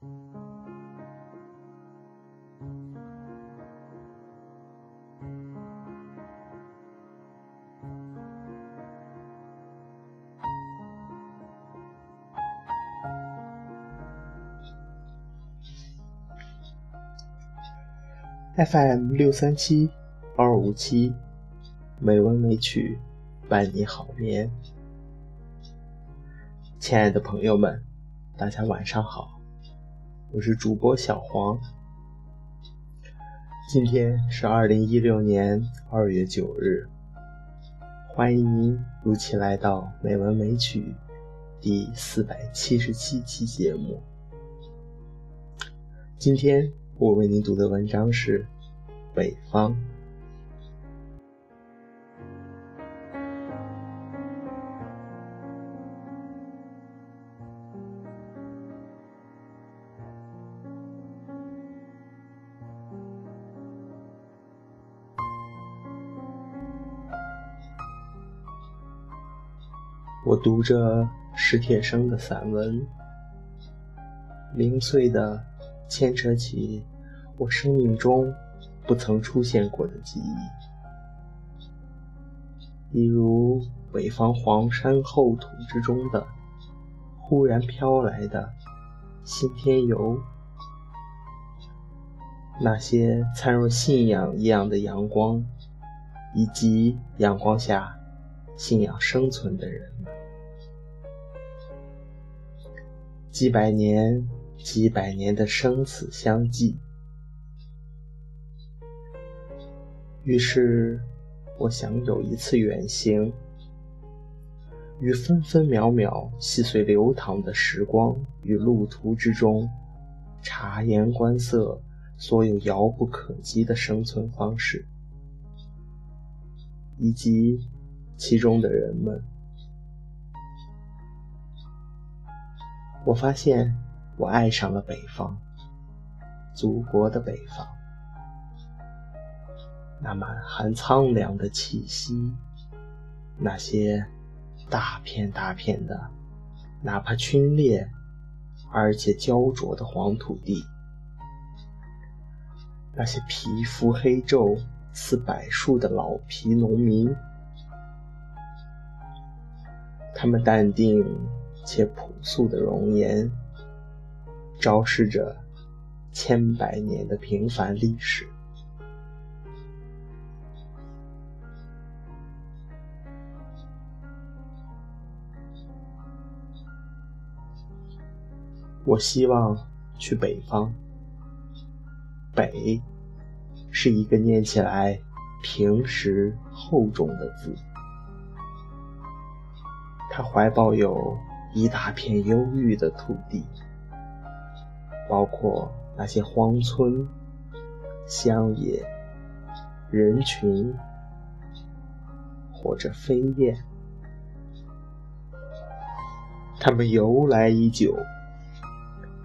FM 六三七二五七，美文美曲伴你好眠。亲爱的朋友们，大家晚上好，我是主播小黄。今天是二零一六年二月九日，欢迎您如期来到美文美曲第四百七十七期节目。今天。我为您读的文章是《北方》。我读着史铁生的散文，零碎的。牵扯起我生命中不曾出现过的记忆，比如北方黄山厚土之中的忽然飘来的新天游，那些灿若信仰一样的阳光，以及阳光下信仰生存的人们，几百年。几百年的生死相继，于是我想有一次远行，于分分秒秒细碎流淌的时光与路途之中，察言观色所有遥不可及的生存方式，以及其中的人们，我发现。我爱上了北方，祖国的北方，那满含苍凉的气息，那些大片大片的，哪怕皲裂而且焦灼的黄土地，那些皮肤黑皱似柏树的老皮农民，他们淡定且朴素的容颜。昭示着千百年的平凡历史。我希望去北方。北是一个念起来平实厚重的字，他怀抱有一大片忧郁的土地。包括那些荒村、乡野、人群，或者飞燕，它们由来已久，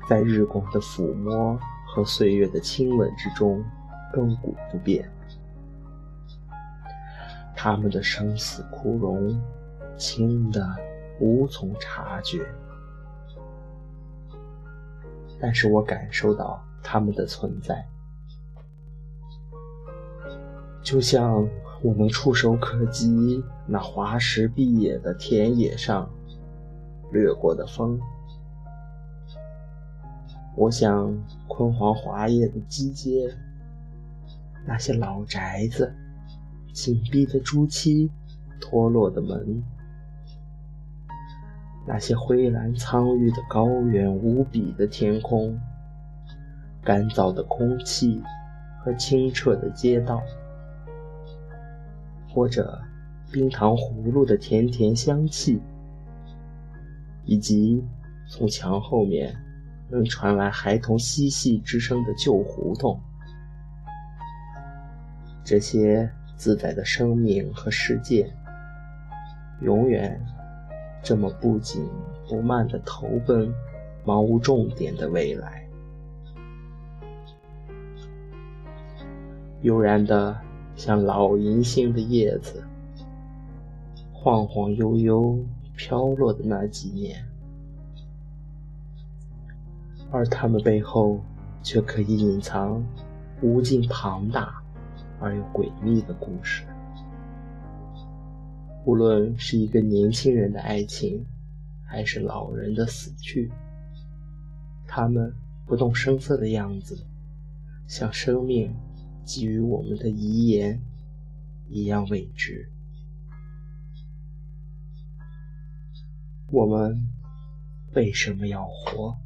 在日光的抚摸和岁月的亲吻之中亘古不变。他们的生死枯荣，轻的无从察觉。但是我感受到他们的存在，就像我们触手可及那华石碧野的田野上掠过的风。我想昆黄华叶的基街，那些老宅子，紧闭的朱漆，脱落的门。那些灰蓝苍郁的高原，无比的天空，干燥的空气和清澈的街道，或者冰糖葫芦的甜甜香气，以及从墙后面能传来孩童嬉戏之声的旧胡同，这些自在的生命和世界，永远。这么不紧不慢地投奔毫无重点的未来，悠然的像老银杏的叶子，晃晃悠悠飘落的那几年，而他们背后却可以隐藏无尽庞大而又诡秘的故事。无论是一个年轻人的爱情，还是老人的死去，他们不动声色的样子，像生命给予我们的遗言一样未知。我们为什么要活？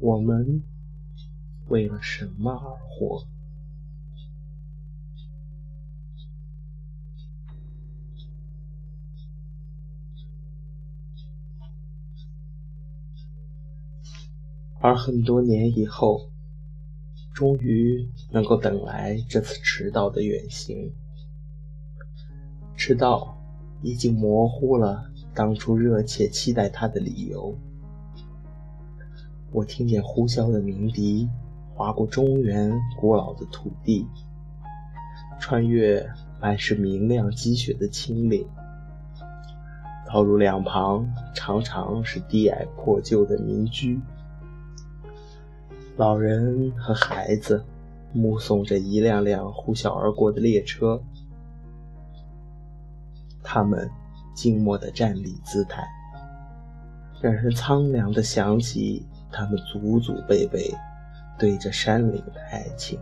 我们为了什么而活？而很多年以后，终于能够等来这次迟到的远行。迟到已经模糊了当初热切期待它的理由。我听见呼啸的鸣笛划过中原古老的土地，穿越满是明亮积雪的青岭，道路两旁常常是低矮破旧的民居，老人和孩子目送着一辆辆呼啸而过的列车，他们静默的站立姿态，让人苍凉的想起。他们祖祖辈辈对着山岭的爱情，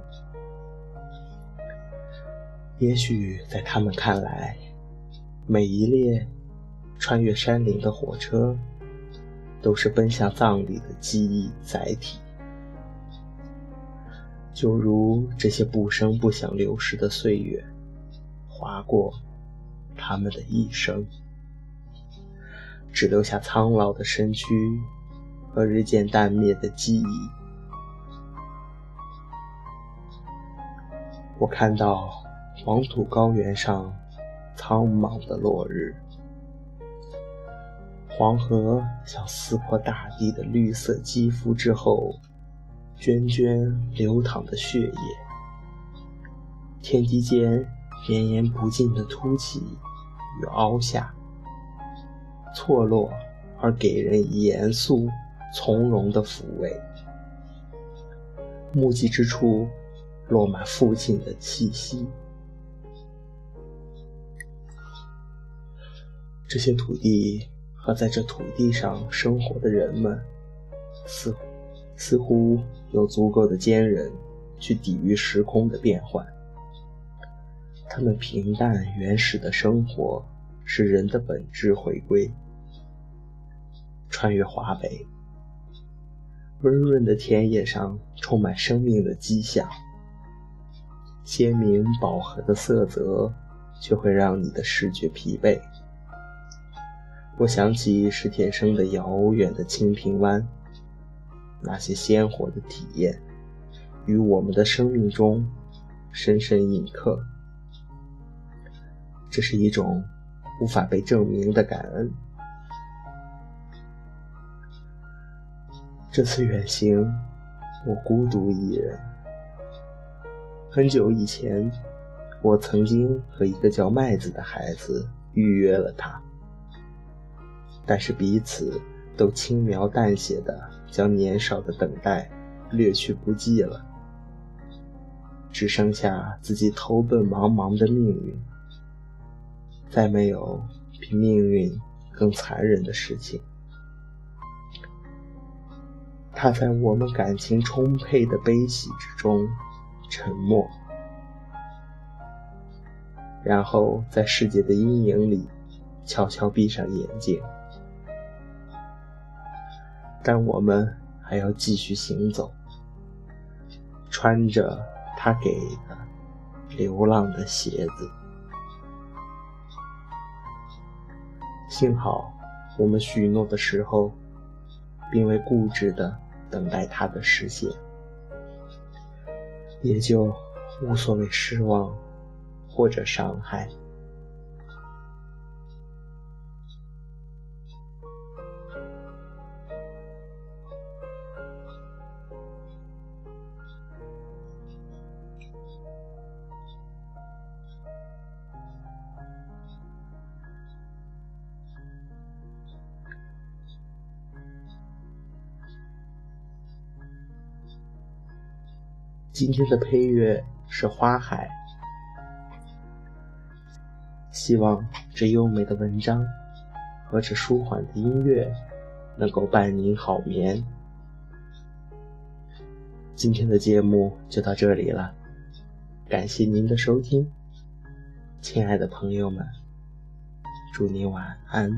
也许在他们看来，每一列穿越山林的火车，都是奔向葬礼的记忆载体，就如这些不声不响流逝的岁月，划过他们的一生，只留下苍老的身躯。和日渐淡灭的记忆，我看到黄土高原上苍茫的落日，黄河像撕破大地的绿色肌肤之后涓涓流淌的血液，天地间绵延不尽的凸起与凹下，错落而给人严肃。从容的抚慰，目击之处落满父亲的气息。这些土地和在这土地上生活的人们，似乎似乎有足够的坚韧去抵御时空的变换。他们平淡原始的生活，是人的本质回归。穿越华北。温润的田野上充满生命的迹象，鲜明饱和的色泽却会让你的视觉疲惫。我想起史铁生的遥远的清平湾，那些鲜活的体验，于我们的生命中深深印刻。这是一种无法被证明的感恩。这次远行，我孤独一人。很久以前，我曾经和一个叫麦子的孩子预约了他，但是彼此都轻描淡写的将年少的等待略去不计了，只剩下自己投奔茫茫的命运。再没有比命运更残忍的事情。他在我们感情充沛的悲喜之中沉默，然后在世界的阴影里悄悄闭上眼睛。但我们还要继续行走，穿着他给的流浪的鞋子。幸好我们许诺的时候，并未固执的。等待他的实现，也就无所谓失望或者伤害。今天的配乐是花海，希望这优美的文章和这舒缓的音乐能够伴您好眠。今天的节目就到这里了，感谢您的收听，亲爱的朋友们，祝您晚安。